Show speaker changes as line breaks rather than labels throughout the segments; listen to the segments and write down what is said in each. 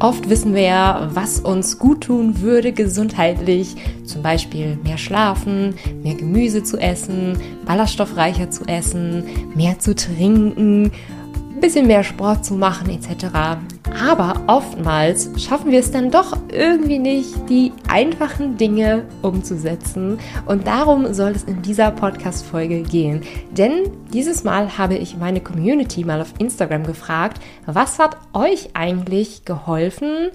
Oft wissen wir ja, was uns gut tun würde gesundheitlich. Zum Beispiel mehr schlafen, mehr Gemüse zu essen, ballaststoffreicher zu essen, mehr zu trinken, ein bisschen mehr Sport zu machen etc. Aber oftmals schaffen wir es dann doch irgendwie nicht, die einfachen Dinge umzusetzen. Und darum soll es in dieser Podcast-Folge gehen. Denn dieses Mal habe ich meine Community mal auf Instagram gefragt, was hat euch eigentlich geholfen,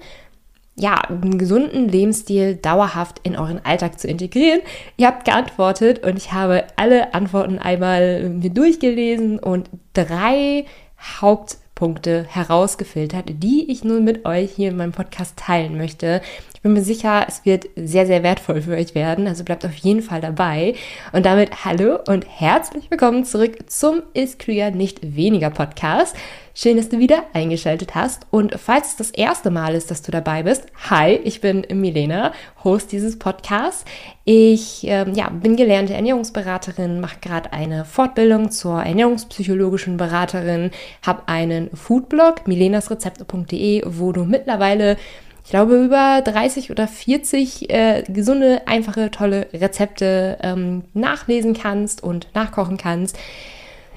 ja, einen gesunden Lebensstil dauerhaft in euren Alltag zu integrieren. Ihr habt geantwortet und ich habe alle Antworten einmal mir durchgelesen und drei Haupt Punkte herausgefiltert, die ich nun mit euch hier in meinem Podcast teilen möchte. Ich bin mir sicher, es wird sehr, sehr wertvoll für euch werden, also bleibt auf jeden Fall dabei. Und damit hallo und herzlich willkommen zurück zum Ist Klüger nicht weniger Podcast. Schön, dass du wieder eingeschaltet hast. Und falls es das erste Mal ist, dass du dabei bist, hi, ich bin Milena, Host dieses Podcasts. Ich ähm, ja, bin gelernte Ernährungsberaterin, mache gerade eine Fortbildung zur ernährungspsychologischen Beraterin, habe einen Foodblog, milenasrezepte.de, wo du mittlerweile ich glaube, über 30 oder 40 äh, gesunde, einfache, tolle Rezepte ähm, nachlesen kannst und nachkochen kannst.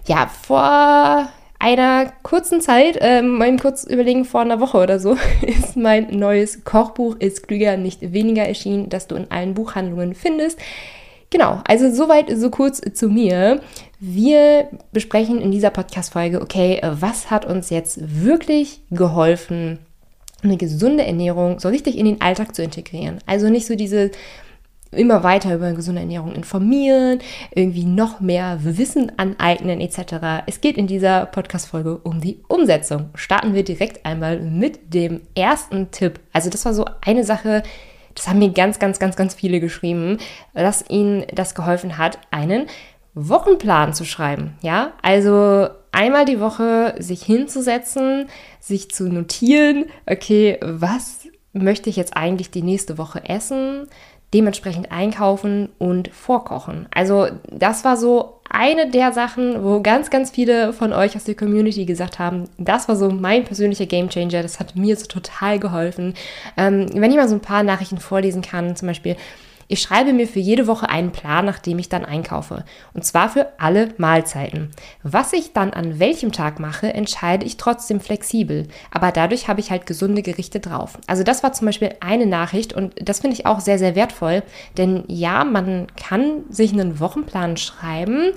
Ja, vor einer kurzen Zeit, ähm, mein kurz überlegen, vor einer Woche oder so, ist mein neues Kochbuch Ist klüger, nicht weniger erschienen, das du in allen Buchhandlungen findest. Genau, also soweit, so kurz zu mir. Wir besprechen in dieser Podcast-Folge, okay, was hat uns jetzt wirklich geholfen, eine gesunde Ernährung so richtig in den Alltag zu integrieren. Also nicht so diese immer weiter über gesunde Ernährung informieren, irgendwie noch mehr Wissen aneignen etc. Es geht in dieser Podcast-Folge um die Umsetzung. Starten wir direkt einmal mit dem ersten Tipp. Also das war so eine Sache, das haben mir ganz, ganz, ganz, ganz viele geschrieben, dass ihnen das geholfen hat, einen Wochenplan zu schreiben. Ja, also einmal die Woche sich hinzusetzen, sich zu notieren, okay, was möchte ich jetzt eigentlich die nächste Woche essen? dementsprechend einkaufen und vorkochen. Also das war so eine der Sachen, wo ganz, ganz viele von euch aus der Community gesagt haben, das war so mein persönlicher Gamechanger. Das hat mir so total geholfen. Ähm, wenn ich mal so ein paar Nachrichten vorlesen kann, zum Beispiel, ich schreibe mir für jede Woche einen Plan, nach dem ich dann einkaufe. Und zwar für alle Mahlzeiten. Was ich dann an welchem Tag mache, entscheide ich trotzdem flexibel. Aber dadurch habe ich halt gesunde Gerichte drauf. Also das war zum Beispiel eine Nachricht und das finde ich auch sehr, sehr wertvoll. Denn ja, man kann sich einen Wochenplan schreiben,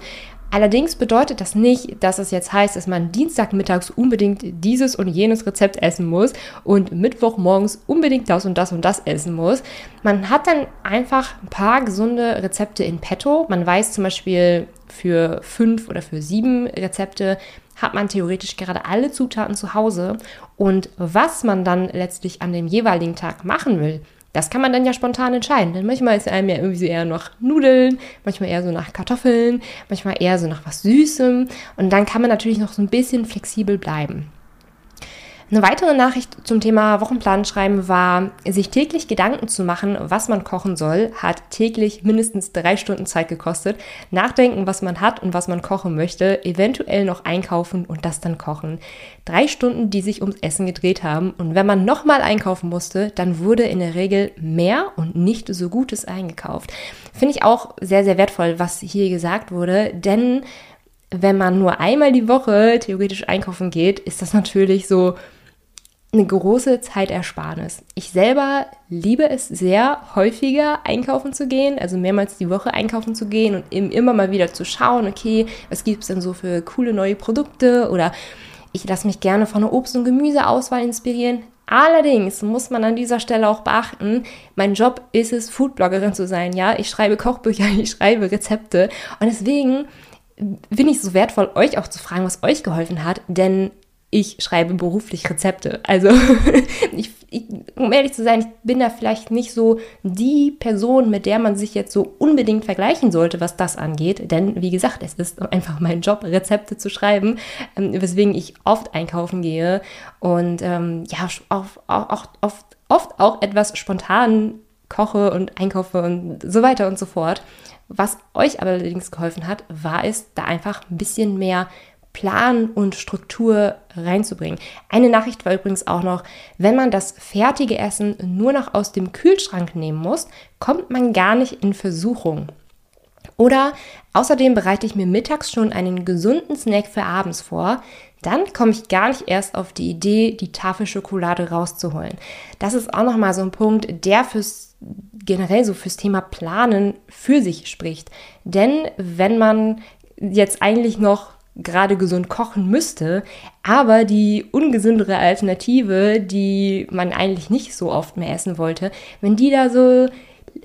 Allerdings bedeutet das nicht, dass es jetzt heißt, dass man Dienstagmittags unbedingt dieses und jenes Rezept essen muss und Mittwochmorgens unbedingt das und das und das essen muss. Man hat dann einfach ein paar gesunde Rezepte in petto. Man weiß zum Beispiel für fünf oder für sieben Rezepte hat man theoretisch gerade alle Zutaten zu Hause und was man dann letztlich an dem jeweiligen Tag machen will, das kann man dann ja spontan entscheiden. Denn manchmal ist einem ja irgendwie so eher nach Nudeln, manchmal eher so nach Kartoffeln, manchmal eher so nach was Süßem. Und dann kann man natürlich noch so ein bisschen flexibel bleiben. Eine weitere Nachricht zum Thema Wochenplan schreiben war, sich täglich Gedanken zu machen, was man kochen soll, hat täglich mindestens drei Stunden Zeit gekostet. Nachdenken, was man hat und was man kochen möchte, eventuell noch einkaufen und das dann kochen. Drei Stunden, die sich ums Essen gedreht haben. Und wenn man nochmal einkaufen musste, dann wurde in der Regel mehr und nicht so Gutes eingekauft. Finde ich auch sehr, sehr wertvoll, was hier gesagt wurde, denn wenn man nur einmal die Woche theoretisch einkaufen geht, ist das natürlich so eine große Zeitersparnis. Ich selber liebe es sehr, häufiger einkaufen zu gehen, also mehrmals die Woche einkaufen zu gehen und eben immer mal wieder zu schauen, okay, was gibt es denn so für coole neue Produkte oder ich lasse mich gerne von einer Obst- und Gemüseauswahl inspirieren. Allerdings muss man an dieser Stelle auch beachten, mein Job ist es, Foodbloggerin zu sein, ja. Ich schreibe Kochbücher, ich schreibe Rezepte und deswegen finde ich es so wertvoll, euch auch zu fragen, was euch geholfen hat, denn ich schreibe beruflich Rezepte. Also, ich, ich, um ehrlich zu sein, ich bin da vielleicht nicht so die Person, mit der man sich jetzt so unbedingt vergleichen sollte, was das angeht. Denn, wie gesagt, es ist einfach mein Job, Rezepte zu schreiben, ähm, weswegen ich oft einkaufen gehe und ähm, ja, auch, auch, oft, oft auch etwas spontan koche und einkaufe und so weiter und so fort. Was euch allerdings geholfen hat, war es, da einfach ein bisschen mehr Plan und Struktur reinzubringen. Eine Nachricht war übrigens auch noch, wenn man das fertige Essen nur noch aus dem Kühlschrank nehmen muss, kommt man gar nicht in Versuchung. Oder außerdem bereite ich mir mittags schon einen gesunden Snack für abends vor, dann komme ich gar nicht erst auf die Idee, die Tafel Schokolade rauszuholen. Das ist auch nochmal so ein Punkt, der fürs generell so fürs Thema Planen für sich spricht. Denn wenn man jetzt eigentlich noch gerade gesund kochen müsste, aber die ungesündere Alternative, die man eigentlich nicht so oft mehr essen wollte, wenn die da so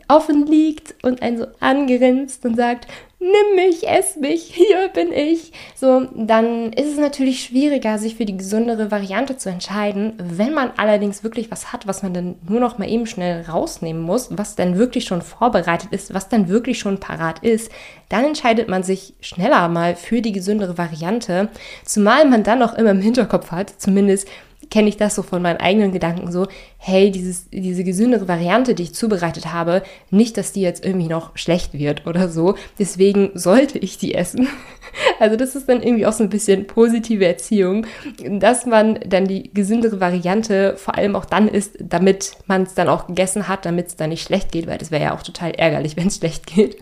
offen liegt und einen so angrinst und sagt, nimm mich, ess mich, hier bin ich. So, dann ist es natürlich schwieriger, sich für die gesündere Variante zu entscheiden. Wenn man allerdings wirklich was hat, was man dann nur noch mal eben schnell rausnehmen muss, was dann wirklich schon vorbereitet ist, was dann wirklich schon parat ist, dann entscheidet man sich schneller mal für die gesündere Variante. Zumal man dann auch immer im Hinterkopf hat, zumindest kenne ich das so von meinen eigenen Gedanken so, hey, dieses, diese gesündere Variante, die ich zubereitet habe, nicht, dass die jetzt irgendwie noch schlecht wird oder so. Deswegen sollte ich die essen. Also das ist dann irgendwie auch so ein bisschen positive Erziehung, dass man dann die gesündere Variante vor allem auch dann isst, damit man es dann auch gegessen hat, damit es dann nicht schlecht geht, weil das wäre ja auch total ärgerlich, wenn es schlecht geht.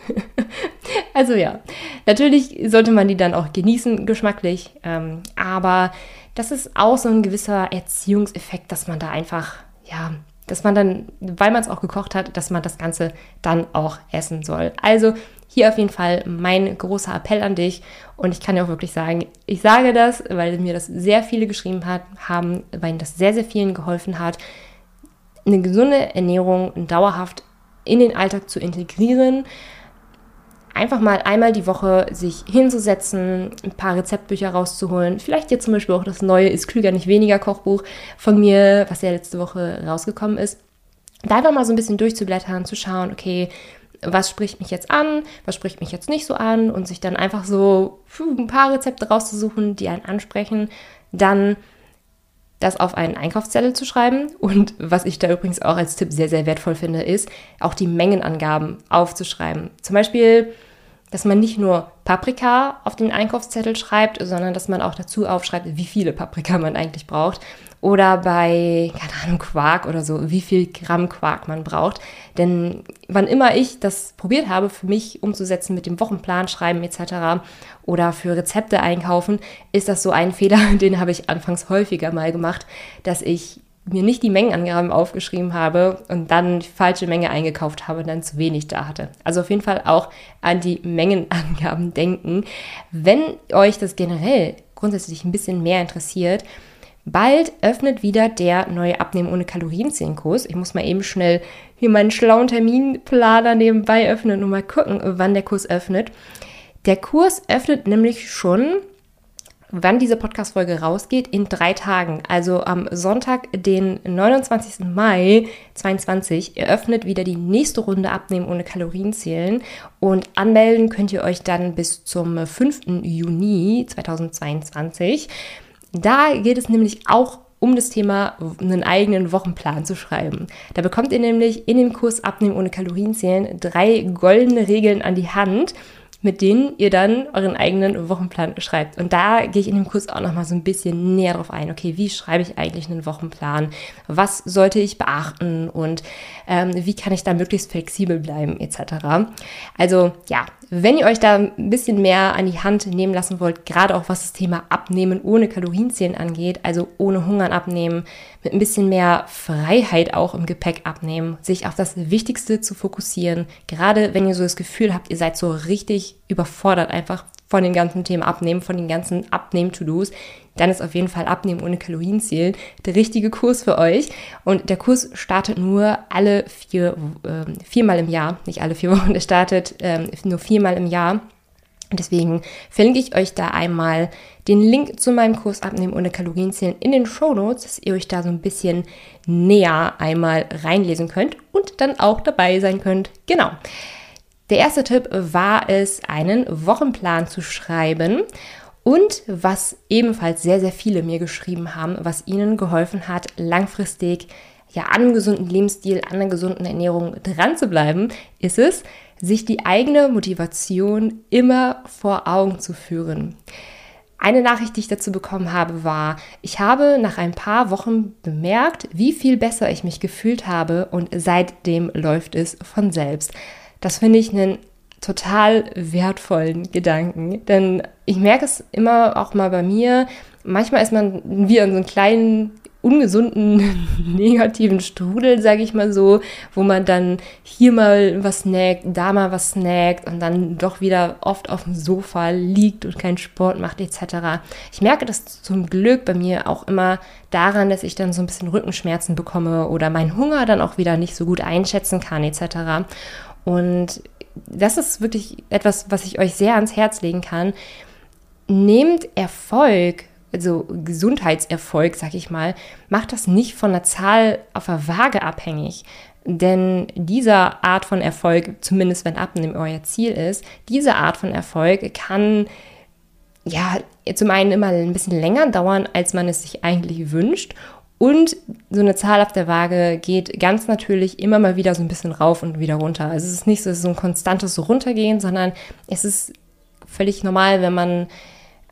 Also ja, natürlich sollte man die dann auch genießen, geschmacklich, ähm, aber das ist auch so ein gewisser Erziehungseffekt, dass man da einfach, ja, dass man dann, weil man es auch gekocht hat, dass man das Ganze dann auch essen soll. Also hier auf jeden Fall mein großer Appell an dich. Und ich kann dir auch wirklich sagen, ich sage das, weil mir das sehr viele geschrieben hat, haben, weil das sehr, sehr vielen geholfen hat, eine gesunde Ernährung dauerhaft in den Alltag zu integrieren einfach mal einmal die Woche sich hinzusetzen, ein paar Rezeptbücher rauszuholen. Vielleicht jetzt zum Beispiel auch das neue Ist klüger, nicht weniger Kochbuch von mir, was ja letzte Woche rausgekommen ist. Da einfach mal so ein bisschen durchzublättern, zu schauen, okay, was spricht mich jetzt an, was spricht mich jetzt nicht so an und sich dann einfach so ein paar Rezepte rauszusuchen, die einen ansprechen. Dann das auf einen Einkaufszettel zu schreiben. Und was ich da übrigens auch als Tipp sehr, sehr wertvoll finde, ist, auch die Mengenangaben aufzuschreiben. Zum Beispiel dass man nicht nur Paprika auf den Einkaufszettel schreibt, sondern dass man auch dazu aufschreibt, wie viele Paprika man eigentlich braucht. Oder bei, keine Ahnung, Quark oder so, wie viel Gramm Quark man braucht. Denn wann immer ich das probiert habe, für mich umzusetzen mit dem Wochenplan schreiben etc. oder für Rezepte einkaufen, ist das so ein Fehler, den habe ich anfangs häufiger mal gemacht, dass ich mir nicht die Mengenangaben aufgeschrieben habe und dann die falsche Menge eingekauft habe und dann zu wenig da hatte. Also auf jeden Fall auch an die Mengenangaben denken. Wenn euch das generell grundsätzlich ein bisschen mehr interessiert, bald öffnet wieder der neue Abnehmen ohne Kalorienzählenkurs. Ich muss mal eben schnell hier meinen schlauen Terminplaner nebenbei öffnen und mal gucken, wann der Kurs öffnet. Der Kurs öffnet nämlich schon wann diese Podcast-Folge rausgeht, in drei Tagen. Also am Sonntag, den 29. Mai 2022, eröffnet wieder die nächste Runde Abnehmen ohne Kalorien zählen. Und anmelden könnt ihr euch dann bis zum 5. Juni 2022. Da geht es nämlich auch um das Thema einen eigenen Wochenplan zu schreiben. Da bekommt ihr nämlich in dem Kurs Abnehmen ohne Kalorien zählen drei goldene Regeln an die Hand, mit denen ihr dann euren eigenen Wochenplan schreibt. Und da gehe ich in dem Kurs auch nochmal so ein bisschen näher drauf ein. Okay, wie schreibe ich eigentlich einen Wochenplan? Was sollte ich beachten? Und ähm, wie kann ich da möglichst flexibel bleiben, etc. Also ja, wenn ihr euch da ein bisschen mehr an die Hand nehmen lassen wollt, gerade auch was das Thema Abnehmen ohne Kalorienzählen angeht, also ohne Hungern abnehmen, mit ein bisschen mehr Freiheit auch im Gepäck abnehmen, sich auf das Wichtigste zu fokussieren, gerade wenn ihr so das Gefühl habt, ihr seid so richtig überfordert einfach von den ganzen Themen Abnehmen, von den ganzen Abnehmen-To-Dos, dann ist auf jeden Fall Abnehmen ohne Kalorienziel der richtige Kurs für euch. Und der Kurs startet nur alle vier, äh, viermal im Jahr, nicht alle vier Wochen, der startet ähm, nur viermal im Jahr. Und deswegen verlinke ich euch da einmal den Link zu meinem Kurs Abnehmen ohne Kalorienzählen in den Show Notes, dass ihr euch da so ein bisschen näher einmal reinlesen könnt und dann auch dabei sein könnt. Genau. Der erste Tipp war es, einen Wochenplan zu schreiben. Und was ebenfalls sehr, sehr viele mir geschrieben haben, was ihnen geholfen hat, langfristig ja an einem gesunden Lebensstil, an einer gesunden Ernährung dran zu bleiben, ist es, sich die eigene Motivation immer vor Augen zu führen. Eine Nachricht, die ich dazu bekommen habe, war, ich habe nach ein paar Wochen bemerkt, wie viel besser ich mich gefühlt habe und seitdem läuft es von selbst. Das finde ich einen total wertvollen Gedanken, denn ich merke es immer auch mal bei mir. Manchmal ist man wie in so einem kleinen ungesunden negativen Strudel, sage ich mal so, wo man dann hier mal was snackt, da mal was snackt und dann doch wieder oft auf dem Sofa liegt und keinen Sport macht etc. Ich merke das zum Glück bei mir auch immer daran, dass ich dann so ein bisschen Rückenschmerzen bekomme oder meinen Hunger dann auch wieder nicht so gut einschätzen kann etc. Und das ist wirklich etwas, was ich euch sehr ans Herz legen kann. Nehmt Erfolg also Gesundheitserfolg, sag ich mal, macht das nicht von der Zahl auf der Waage abhängig. Denn diese Art von Erfolg, zumindest wenn Abnehmen euer Ziel ist, diese Art von Erfolg kann ja zum einen immer ein bisschen länger dauern, als man es sich eigentlich wünscht. Und so eine Zahl auf der Waage geht ganz natürlich immer mal wieder so ein bisschen rauf und wieder runter. Also es ist nicht so, so ein konstantes runtergehen, sondern es ist völlig normal, wenn man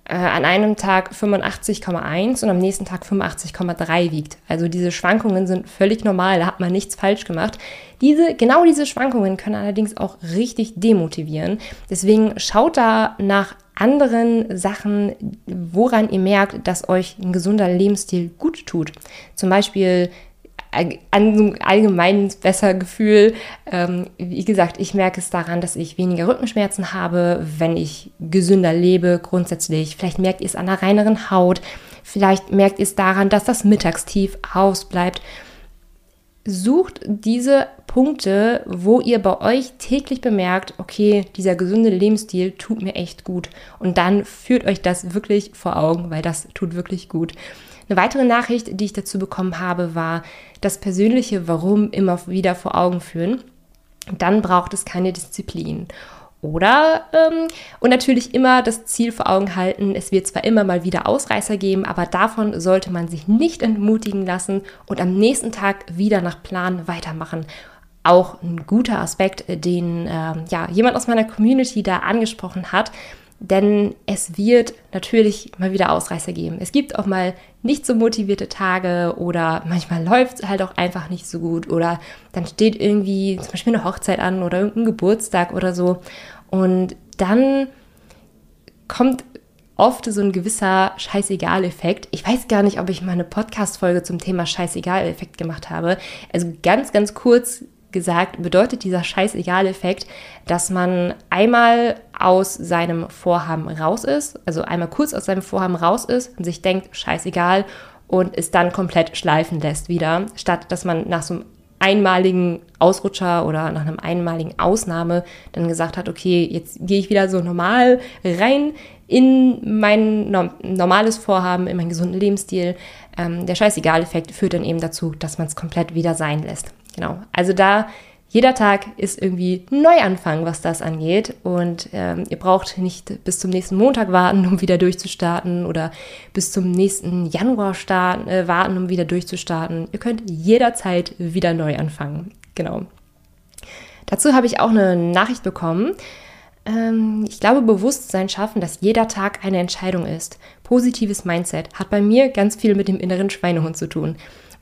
äh, an einem Tag 85,1 und am nächsten Tag 85,3 wiegt. Also diese Schwankungen sind völlig normal, da hat man nichts falsch gemacht. Diese, genau diese Schwankungen können allerdings auch richtig demotivieren. Deswegen schaut da nach anderen Sachen, woran ihr merkt, dass euch ein gesunder Lebensstil gut tut. Zum Beispiel ein allgemeines besser Gefühl. Ähm, wie gesagt, ich merke es daran, dass ich weniger Rückenschmerzen habe, wenn ich gesünder lebe grundsätzlich. Vielleicht merkt ihr es an der reineren Haut. Vielleicht merkt ihr es daran, dass das Mittagstief ausbleibt. Sucht diese Punkte, wo ihr bei euch täglich bemerkt, okay, dieser gesunde Lebensstil tut mir echt gut. Und dann führt euch das wirklich vor Augen, weil das tut wirklich gut. Eine weitere Nachricht, die ich dazu bekommen habe, war das persönliche Warum immer wieder vor Augen führen. Dann braucht es keine Disziplin. Oder, ähm, und natürlich immer das Ziel vor Augen halten, es wird zwar immer mal wieder Ausreißer geben, aber davon sollte man sich nicht entmutigen lassen und am nächsten Tag wieder nach Plan weitermachen. Auch ein guter Aspekt, den äh, ja, jemand aus meiner Community da angesprochen hat, denn es wird natürlich mal wieder Ausreißer geben. Es gibt auch mal nicht so motivierte Tage oder manchmal läuft es halt auch einfach nicht so gut oder dann steht irgendwie zum Beispiel eine Hochzeit an oder irgendein Geburtstag oder so. Und dann kommt oft so ein gewisser Scheißegal-Effekt. Ich weiß gar nicht, ob ich mal eine Podcast-Folge zum Thema Scheißegal-Effekt gemacht habe. Also ganz, ganz kurz gesagt, bedeutet dieser Scheißegal-Effekt, dass man einmal aus seinem Vorhaben raus ist, also einmal kurz aus seinem Vorhaben raus ist und sich denkt, scheißegal, und es dann komplett schleifen lässt wieder, statt dass man nach so einem einmaligen Ausrutscher oder nach einem einmaligen Ausnahme dann gesagt hat, okay, jetzt gehe ich wieder so normal rein in mein normales Vorhaben, in meinen gesunden Lebensstil. Ähm, der Scheißegal-Effekt führt dann eben dazu, dass man es komplett wieder sein lässt. Genau. Also da jeder Tag ist irgendwie Neuanfang, was das angeht. Und ähm, ihr braucht nicht bis zum nächsten Montag warten, um wieder durchzustarten oder bis zum nächsten Januar starten, äh, warten, um wieder durchzustarten. Ihr könnt jederzeit wieder neu anfangen. Genau. Dazu habe ich auch eine Nachricht bekommen. Ähm, ich glaube, Bewusstsein schaffen, dass jeder Tag eine Entscheidung ist. Positives Mindset hat bei mir ganz viel mit dem inneren Schweinehund zu tun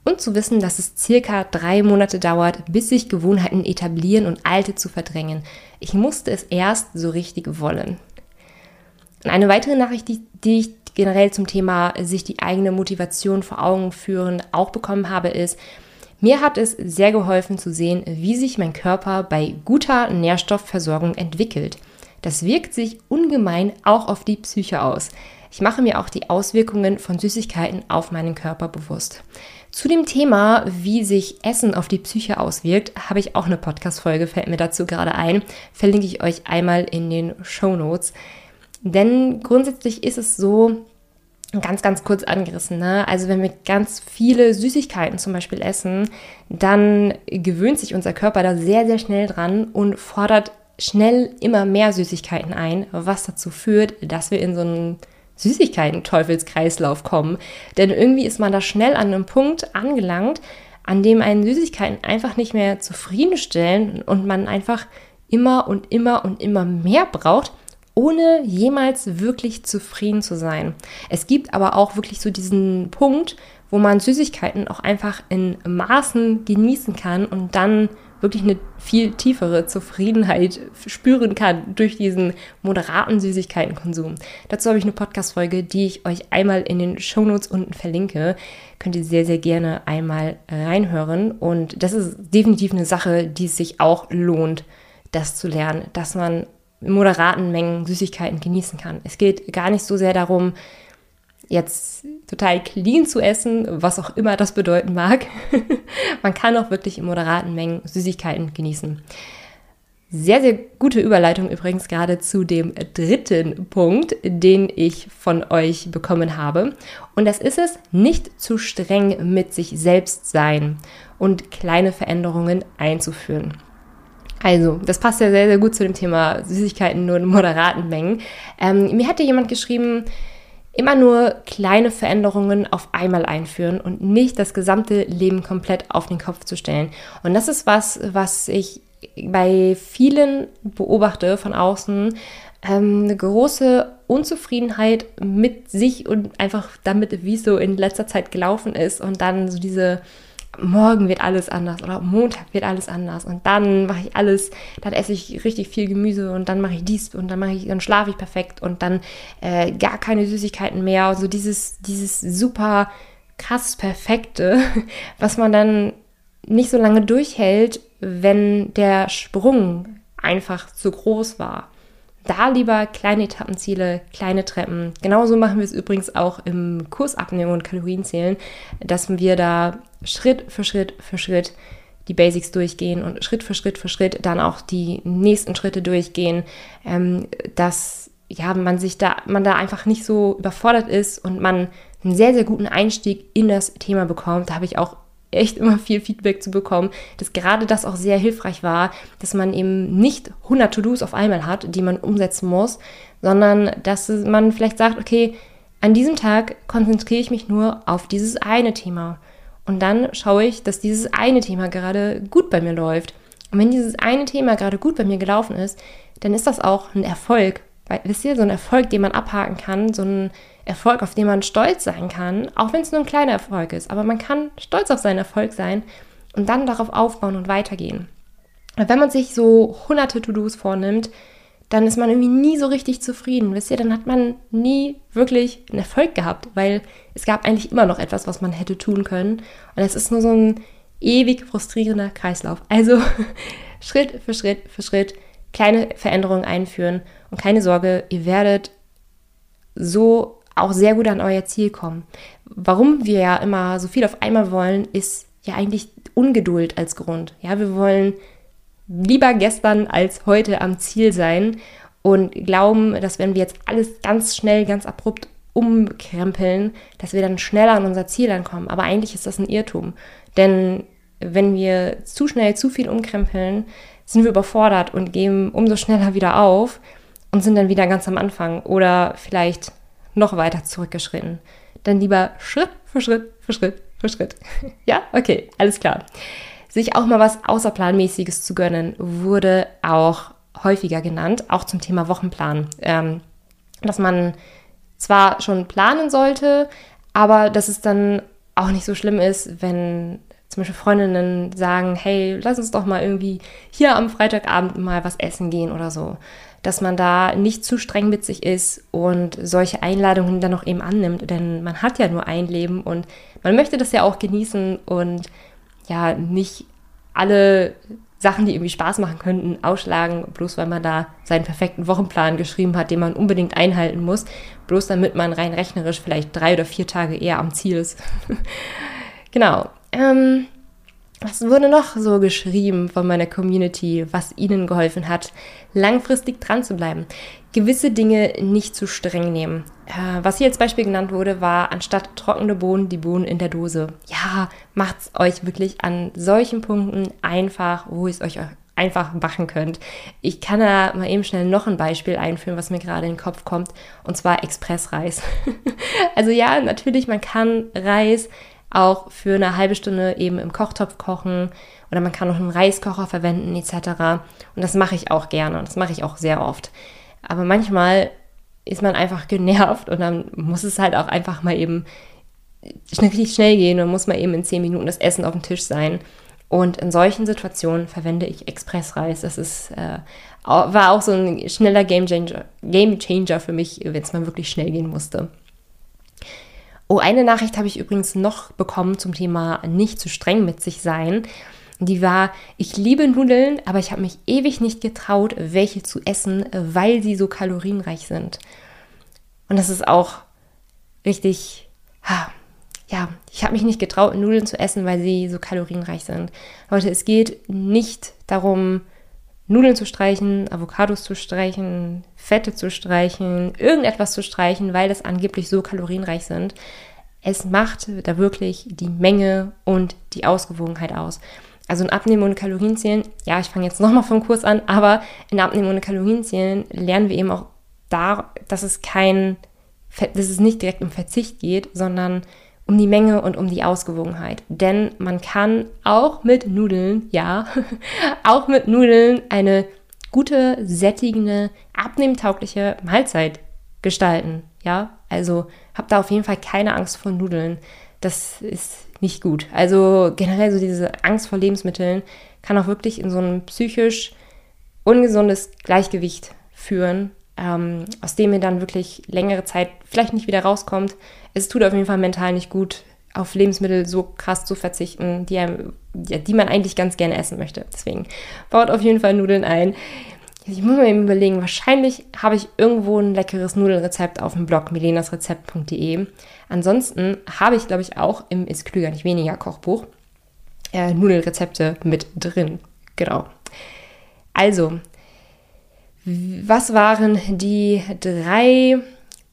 und zu wissen, dass es circa drei Monate dauert, bis sich Gewohnheiten etablieren und alte zu verdrängen. Ich musste es erst so richtig wollen. Und eine weitere Nachricht, die, die ich generell zum Thema sich die eigene Motivation vor Augen führen auch bekommen habe, ist, mir hat es sehr geholfen zu sehen, wie sich mein Körper bei guter Nährstoffversorgung entwickelt. Das wirkt sich ungemein auch auf die Psyche aus. Ich mache mir auch die Auswirkungen von Süßigkeiten auf meinen Körper bewusst. Zu dem Thema, wie sich Essen auf die Psyche auswirkt, habe ich auch eine Podcast-Folge, fällt mir dazu gerade ein. Verlinke ich euch einmal in den Show Notes. Denn grundsätzlich ist es so, ganz, ganz kurz angerissen. Ne? Also wenn wir ganz viele Süßigkeiten zum Beispiel essen, dann gewöhnt sich unser Körper da sehr, sehr schnell dran und fordert schnell immer mehr Süßigkeiten ein, was dazu führt, dass wir in so einen Süßigkeiten-Teufelskreislauf kommen. Denn irgendwie ist man da schnell an einem Punkt angelangt, an dem einen Süßigkeiten einfach nicht mehr zufriedenstellen und man einfach immer und immer und immer mehr braucht, ohne jemals wirklich zufrieden zu sein. Es gibt aber auch wirklich so diesen Punkt, wo man Süßigkeiten auch einfach in Maßen genießen kann und dann wirklich eine viel tiefere Zufriedenheit spüren kann durch diesen moderaten Süßigkeitenkonsum. Dazu habe ich eine Podcast-Folge, die ich euch einmal in den Shownotes unten verlinke. Könnt ihr sehr, sehr gerne einmal reinhören. Und das ist definitiv eine Sache, die es sich auch lohnt, das zu lernen, dass man moderaten Mengen Süßigkeiten genießen kann. Es geht gar nicht so sehr darum, jetzt total clean zu essen, was auch immer das bedeuten mag. Man kann auch wirklich in moderaten Mengen Süßigkeiten genießen. Sehr, sehr gute Überleitung übrigens gerade zu dem dritten Punkt, den ich von euch bekommen habe. Und das ist es, nicht zu streng mit sich selbst sein und kleine Veränderungen einzuführen. Also, das passt ja sehr, sehr gut zu dem Thema Süßigkeiten nur in moderaten Mengen. Ähm, mir hatte jemand geschrieben, immer nur kleine Veränderungen auf einmal einführen und nicht das gesamte Leben komplett auf den Kopf zu stellen. Und das ist was, was ich bei vielen beobachte von außen, ähm, eine große Unzufriedenheit mit sich und einfach damit, wie es so in letzter Zeit gelaufen ist und dann so diese morgen wird alles anders oder Montag wird alles anders und dann mache ich alles, dann esse ich richtig viel Gemüse und dann mache ich dies und dann mache ich, dann schlafe ich perfekt und dann äh, gar keine Süßigkeiten mehr. Also dieses, dieses super krass Perfekte, was man dann nicht so lange durchhält, wenn der Sprung einfach zu groß war. Da lieber kleine Etappenziele, kleine Treppen. Genauso machen wir es übrigens auch im Kurs Abnehmen und Kalorienzählen, dass wir da Schritt für Schritt für Schritt die Basics durchgehen und Schritt für Schritt für Schritt dann auch die nächsten Schritte durchgehen, ähm, dass ja, man sich da, man da einfach nicht so überfordert ist und man einen sehr, sehr guten Einstieg in das Thema bekommt. Da habe ich auch echt immer viel Feedback zu bekommen, dass gerade das auch sehr hilfreich war, dass man eben nicht 100 To-Dos auf einmal hat, die man umsetzen muss, sondern dass man vielleicht sagt, okay, an diesem Tag konzentriere ich mich nur auf dieses eine Thema. Und dann schaue ich, dass dieses eine Thema gerade gut bei mir läuft. Und wenn dieses eine Thema gerade gut bei mir gelaufen ist, dann ist das auch ein Erfolg. Weil, wisst ihr, so ein Erfolg, den man abhaken kann, so ein Erfolg, auf den man stolz sein kann, auch wenn es nur ein kleiner Erfolg ist. Aber man kann stolz auf seinen Erfolg sein und dann darauf aufbauen und weitergehen. wenn man sich so hunderte To-Dos vornimmt, dann ist man irgendwie nie so richtig zufrieden. Wisst ihr, dann hat man nie wirklich einen Erfolg gehabt, weil es gab eigentlich immer noch etwas, was man hätte tun können. Und es ist nur so ein ewig frustrierender Kreislauf. Also Schritt für Schritt für Schritt kleine Veränderungen einführen. Und keine Sorge, ihr werdet so auch sehr gut an euer Ziel kommen. Warum wir ja immer so viel auf einmal wollen, ist ja eigentlich Ungeduld als Grund. Ja, wir wollen lieber gestern als heute am Ziel sein und glauben, dass wenn wir jetzt alles ganz schnell, ganz abrupt umkrempeln, dass wir dann schneller an unser Ziel ankommen. Aber eigentlich ist das ein Irrtum. Denn wenn wir zu schnell zu viel umkrempeln, sind wir überfordert und geben umso schneller wieder auf und sind dann wieder ganz am Anfang oder vielleicht noch weiter zurückgeschritten. Dann lieber Schritt für Schritt für Schritt für Schritt. ja, okay, alles klar. Sich auch mal was Außerplanmäßiges zu gönnen, wurde auch häufiger genannt, auch zum Thema Wochenplan. Ähm, dass man zwar schon planen sollte, aber dass es dann auch nicht so schlimm ist, wenn zum Beispiel Freundinnen sagen, hey, lass uns doch mal irgendwie hier am Freitagabend mal was essen gehen oder so. Dass man da nicht zu streng mit sich ist und solche Einladungen dann auch eben annimmt, denn man hat ja nur ein Leben und man möchte das ja auch genießen und ja nicht alle Sachen, die irgendwie Spaß machen könnten, ausschlagen, bloß weil man da seinen perfekten Wochenplan geschrieben hat, den man unbedingt einhalten muss, bloß damit man rein rechnerisch vielleicht drei oder vier Tage eher am Ziel ist. genau. Ähm, was wurde noch so geschrieben von meiner Community, was ihnen geholfen hat, langfristig dran zu bleiben? Gewisse Dinge nicht zu streng nehmen. Äh, was hier als Beispiel genannt wurde, war anstatt trockene Bohnen die Bohnen in der Dose. Ja, macht's euch wirklich an solchen Punkten einfach, wo ihr es euch einfach machen könnt. Ich kann da mal eben schnell noch ein Beispiel einführen, was mir gerade in den Kopf kommt, und zwar Expressreis. also ja, natürlich, man kann Reis auch für eine halbe Stunde eben im Kochtopf kochen oder man kann noch einen Reiskocher verwenden etc. Und das mache ich auch gerne und das mache ich auch sehr oft. Aber manchmal ist man einfach genervt und dann muss es halt auch einfach mal eben richtig schnell gehen und muss mal eben in zehn Minuten das Essen auf dem Tisch sein. Und in solchen Situationen verwende ich Expressreis. Das ist, äh, war auch so ein schneller Game Changer, Game Changer für mich, wenn es mal wirklich schnell gehen musste. Oh, eine Nachricht habe ich übrigens noch bekommen zum Thema nicht zu streng mit sich sein. Die war, ich liebe Nudeln, aber ich habe mich ewig nicht getraut, welche zu essen, weil sie so kalorienreich sind. Und das ist auch richtig, ja, ich habe mich nicht getraut, Nudeln zu essen, weil sie so kalorienreich sind. Leute, es geht nicht darum, Nudeln zu streichen, Avocados zu streichen, Fette zu streichen, irgendetwas zu streichen, weil das angeblich so kalorienreich sind. Es macht da wirklich die Menge und die Ausgewogenheit aus. Also in Abnehmen ohne Kalorienzählen, ja, ich fange jetzt nochmal vom Kurs an, aber in Abnehmen ohne Kalorienzählen lernen wir eben auch da, dass es kein, dass es nicht direkt um Verzicht geht, sondern um die Menge und um die Ausgewogenheit. Denn man kann auch mit Nudeln, ja, auch mit Nudeln eine gute, sättigende, abnehmtaugliche Mahlzeit gestalten. Ja, also habt da auf jeden Fall keine Angst vor Nudeln. Das ist nicht gut. Also generell so diese Angst vor Lebensmitteln kann auch wirklich in so ein psychisch ungesundes Gleichgewicht führen, ähm, aus dem ihr dann wirklich längere Zeit vielleicht nicht wieder rauskommt. Es tut auf jeden Fall mental nicht gut, auf Lebensmittel so krass zu verzichten, die, die man eigentlich ganz gerne essen möchte. Deswegen baut auf jeden Fall Nudeln ein. Ich muss mir eben überlegen, wahrscheinlich habe ich irgendwo ein leckeres Nudelrezept auf dem Blog milenasrezept.de. Ansonsten habe ich, glaube ich, auch im Ist Klüger nicht weniger Kochbuch äh, Nudelrezepte mit drin. Genau. Also, was waren die drei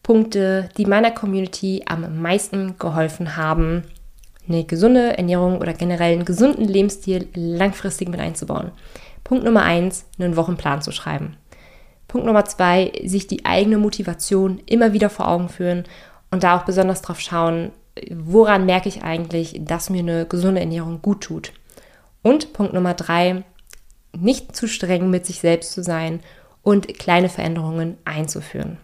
Punkte, die meiner Community am meisten geholfen haben, eine gesunde Ernährung oder generell einen gesunden Lebensstil langfristig mit einzubauen? Punkt Nummer eins, einen Wochenplan zu schreiben. Punkt Nummer zwei, sich die eigene Motivation immer wieder vor Augen führen und da auch besonders drauf schauen, woran merke ich eigentlich, dass mir eine gesunde Ernährung gut tut. Und Punkt Nummer drei, nicht zu streng mit sich selbst zu sein und kleine Veränderungen einzuführen.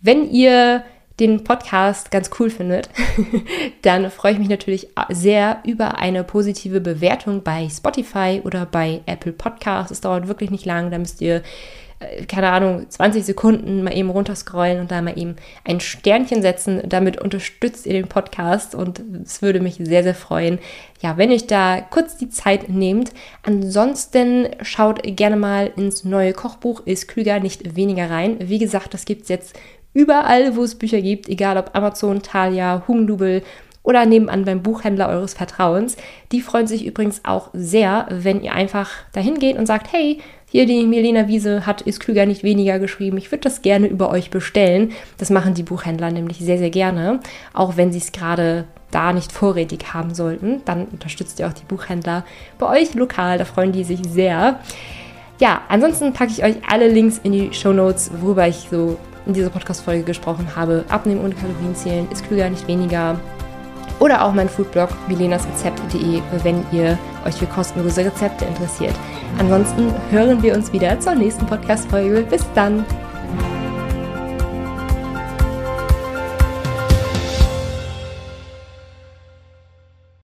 Wenn ihr den Podcast ganz cool findet, dann freue ich mich natürlich sehr über eine positive Bewertung bei Spotify oder bei Apple Podcasts. Es dauert wirklich nicht lang, da müsst ihr keine Ahnung, 20 Sekunden mal eben runterscrollen und da mal eben ein Sternchen setzen. Damit unterstützt ihr den Podcast und es würde mich sehr, sehr freuen, ja, wenn ihr da kurz die Zeit nehmt. Ansonsten schaut gerne mal ins neue Kochbuch, ist klüger, nicht weniger rein. Wie gesagt, das gibt es jetzt überall, wo es Bücher gibt, egal ob Amazon, Thalia, Hugendubel oder nebenan beim Buchhändler eures Vertrauens. Die freuen sich übrigens auch sehr, wenn ihr einfach dahin geht und sagt, hey, hier die Milena Wiese hat ist klüger nicht weniger geschrieben. Ich würde das gerne über euch bestellen. Das machen die Buchhändler nämlich sehr, sehr gerne, auch wenn sie es gerade da nicht vorrätig haben sollten. Dann unterstützt ihr auch die Buchhändler bei euch lokal. Da freuen die sich sehr. Ja, ansonsten packe ich euch alle Links in die Show Notes, worüber ich so in dieser Podcast-Folge gesprochen habe. Abnehmen ohne Kalorien zählen ist klüger, nicht weniger oder auch mein Foodblog milenasrezept.de, wenn ihr euch für kostenlose Rezepte interessiert. Ansonsten hören wir uns wieder zur nächsten Podcast-Folge. Bis dann!